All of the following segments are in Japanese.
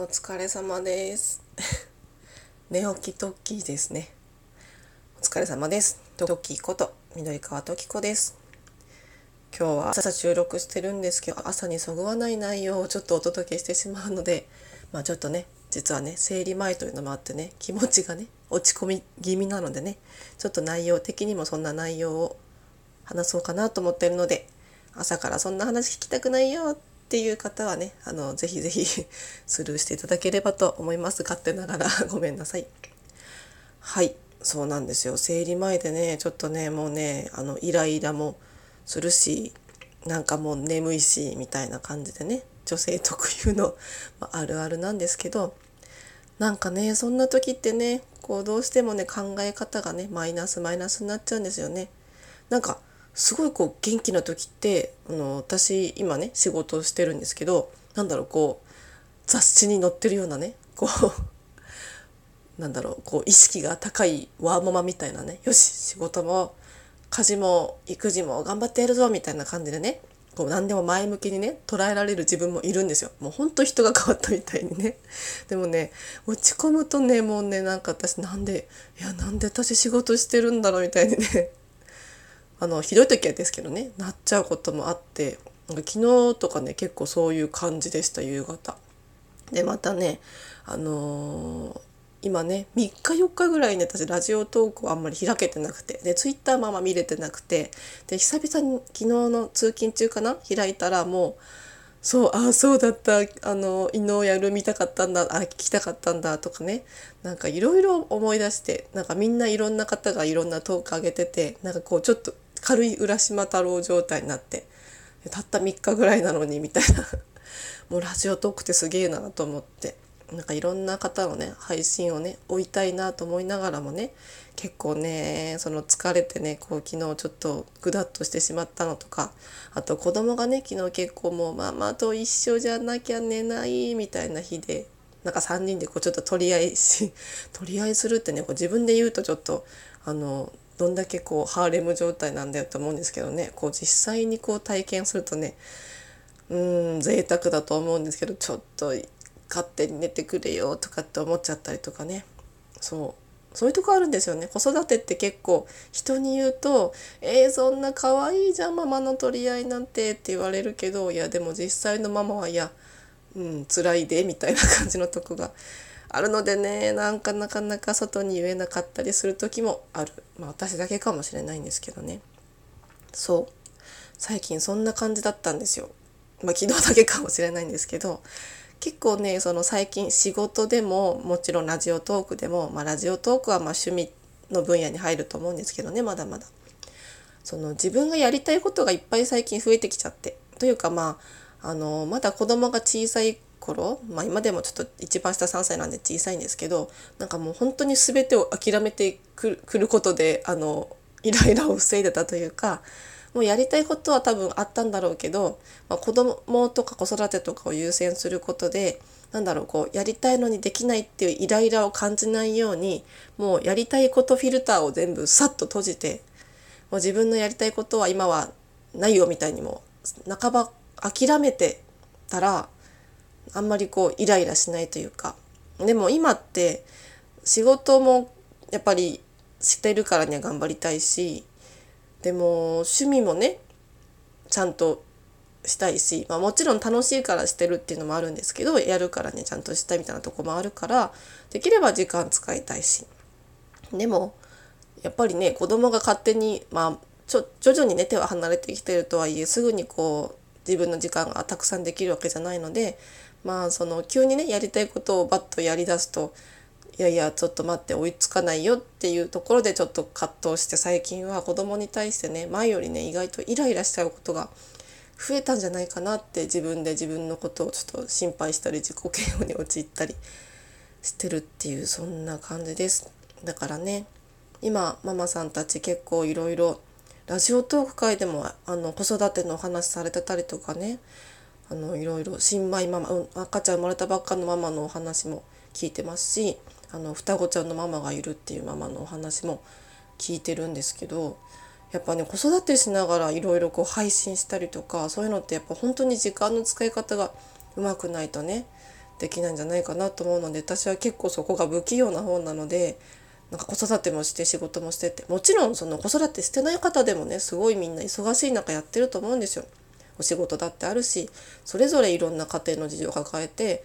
お疲れ様です。寝起きトッキーですね。お疲れ様です。トッキーこと緑川トキコです。今日は朝収録してるんですけど朝にそぐわない内容をちょっとお届けしてしまうのでまあちょっとね実はね生理前というのもあってね気持ちがね落ち込み気味なのでねちょっと内容的にもそんな内容を話そうかなと思ってるので朝からそんな話聞きたくないよっていう方はねあのぜひぜひ スルーしていただければと思います。勝手ながら ごめんなさい。はい。そうなんですよ。生理前でねちょっとねもうねあのイライラもするしなんかもう眠いしみたいな感じでね女性特有の、まあるあるなんですけどなんかねそんな時ってねこうどうしてもね考え方がねマイナスマイナスになっちゃうんですよね。なんかすごいこう元気な時ってあの私今ね仕事をしてるんですけどなんだろうこう雑誌に載ってるようなねこう なんだろうこう意識が高いワーママみたいなねよし仕事も家事も育児も頑張ってやるぞみたいな感じでねこう何でも前向きにね捉えられる自分もいるんですよ。もうほんと人が変わったみたいにね。でもね落ち込むとねもうねなんか私なんでいやなんで私仕事してるんだろうみたいにね。あのひどい時はですけどねなっちゃうこともあってなんか昨日とかね結構そういう感じでした夕方。でまたねあのー、今ね3日4日ぐらいね私ラジオトークをあんまり開けてなくてでツイッターもあんま見れてなくてで久々に昨日の通勤中かな開いたらもうそうああそうだったあの伊能やる見たかったんだあ聞きたかったんだとかねなんかいろいろ思い出してなんかみんないろんな方がいろんなトーク上げててなんかこうちょっと軽い浦島太郎状態になってたった3日ぐらいなのにみたいな。もうラジオトークってすげえなと思って。なんかいろんな方のね配信をね追いたいなと思いながらもね結構ねその疲れてねこう昨日ちょっとぐだっとしてしまったのとかあと子供がね昨日結構もうママと一緒じゃなきゃ寝ないみたいな日でなんか3人でこうちょっと取り合いし取り合いするってねこう自分で言うとちょっとあのどんだけこうハーレム状態なんだよと思うんですけどね。こう実際にこう体験するとねうん贅沢だと思うんですけどちょっと勝手に寝てくれよとかって思っちゃったりとかね。そう。そういうとこあるんですよね。子育てって結構人に言うと「えー、そんな可愛いじゃんママの取り合いなんて」って言われるけどいやでも実際のママはいやうん辛いでみたいな感じのとこがあるのでねなんかなかなか外に言えなかったりする時もある。まあ私だけかもしれないんですけどね。そう。最近そんな感じだったんですよ。まあ昨日だけかもしれないんですけど。結構ねその最近仕事でももちろんラジオトークでも、まあ、ラジオトークはま趣味の分野に入ると思うんですけどねまだまだ。その自分がやりたいことがいっぱい最近増えてきちゃって。というかまああのまだ子供が小さい頃、まあ、今でもちょっと一番下3歳なんで小さいんですけどなんかもう本当に全てを諦めてくることであのイライラを防いでたというかもうやりたいことは多分あったんだろうけど、まあ、子供とか子育てとかを優先することでなんだろうこうやりたいのにできないっていうイライラを感じないようにもうやりたいことフィルターを全部さっと閉じてもう自分のやりたいことは今はないよみたいにも半ば諦めてたらあんまりこうイライラしないというか。でも今って仕事もやっぱりしてるからには頑張りたいしでも趣味もねちゃんとしたいし、まあ、もちろん楽しいからしてるっていうのもあるんですけどやるからねちゃんとしたいみたいなとこもあるからできれば時間使いたいし。でもやっぱりね子供が勝手にまあちょ徐々にね手は離れてきてるとはいえすぐにこう自分の時間がたくさんできるわけじゃないのでまあその急にねやりたいことをバッとやりだすといやいやちょっと待って追いつかないよっていうところでちょっと葛藤して最近は子供に対してね前よりね意外とイライラしちゃうことが増えたんじゃないかなって自分で自分のことをちょっと心配したり自己嫌悪に陥ったりしてるっていうそんな感じです。だからね今ママさんたち結構いろいろラジオトーク会でもあの子育てのお話されてたりとかね。あのいろいろ新米ママ、うん、赤ちゃん生まれたばっかのママのお話も聞いてますしあの双子ちゃんのママがいるっていうママのお話も聞いてるんですけどやっぱね子育てしながらいろいろこう配信したりとかそういうのってやっぱ本当に時間の使い方がうまくないとねできないんじゃないかなと思うので私は結構そこが不器用な方なのでなんか子育てもして仕事もしてってもちろんその子育てしてない方でもねすごいみんな忙しい中やってると思うんですよ。お仕事だってあるしそれぞれいろんな家庭の事情を抱えて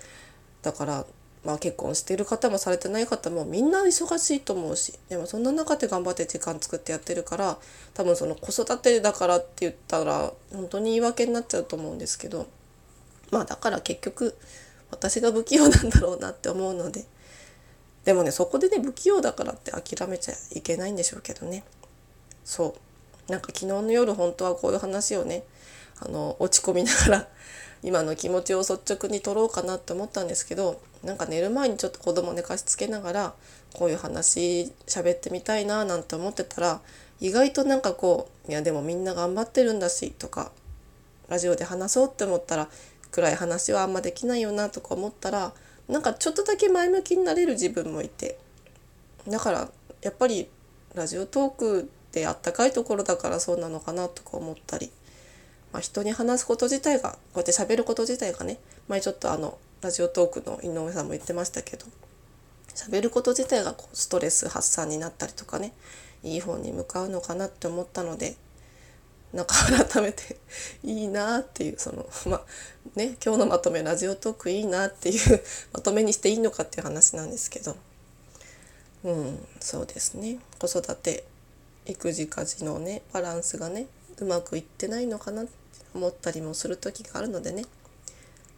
だからまあ結婚してる方もされてない方もみんな忙しいと思うしでもそんな中で頑張って時間作ってやってるから多分その子育てだからって言ったら本当に言い訳になっちゃうと思うんですけどまあだから結局私が不器用なんだろうなって思うのででもねそこでね不器用だからって諦めちゃいけないんでしょうけどね。そう。なんか昨日の夜本当はこういう話をねあの落ち込みながら 今の気持ちを率直に取ろうかなって思ったんですけどなんか寝る前にちょっと子供寝かしつけながらこういう話喋ってみたいななんて思ってたら意外となんかこういやでもみんな頑張ってるんだしとかラジオで話そうって思ったら暗い話はあんまできないよなとか思ったらなんかちょっとだけ前向きになれる自分もいて。だからやっぱりラジオトークってあったかいところだからそうなのかなとか思ったり、まあ、人に話すこと自体がこうやって喋ること自体がね。前ちょっとあのラジオトークの井上さんも言ってましたけど。喋ること自体がこうストレス発散になったりとかね。いい方に向かうのかなって思ったので。なんか改めていいなっていうその まあね今日のまとめラジオトークいいなっていう まとめにしていいのかっていう話なんですけど。うんそうですね。子育て育児家事のねバランスがねうまくいってないのかなって思ったりもする時があるのでね。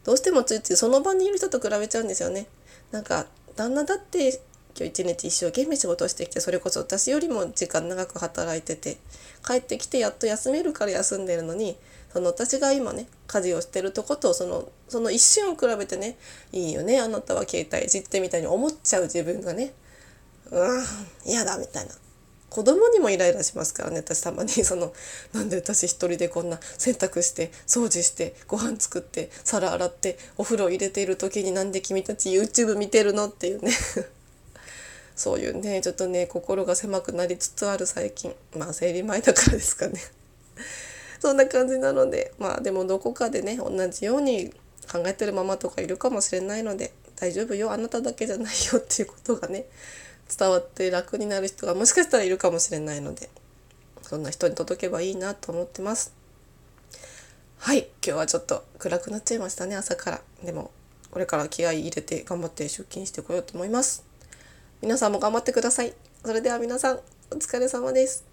どうしてもついついその場にいる人と比べちゃうんですよね。なんか旦那だって今日一日一生懸命仕事してきてそれこそ私よりも時間長く働いてて帰ってきてやっと休めるから休んでるのにその私が今ね家事をしてるとことそのその一瞬を比べてねいいよねあなたは携帯いじってみたいに思っちゃう自分がねうん嫌だみたいな。子供にもイライラしますからね私たまに。そのなんで私一人でこんな洗濯して掃除してご飯作って皿洗ってお風呂入れている時になんで君たち YouTube 見てるの？っていうね。そういうねちょっとね心が狭くなりつつある最近。まあ生理前だからですかね。そんな感じなのでまあでもどこかでね同じように考えてるママとかいるかもしれないので大丈夫よ。あなただけじゃないよっていうことがね伝わって楽になる人がもしかしたらいるかもしれないのでそんな人に届けばいいなと思ってます。はい。今日はちょっと暗くなっちゃいましたね朝から。でもこれから気合い入れて頑張って出勤してこようと思います。皆さんも頑張ってください。それでは皆さん、お疲れ様です。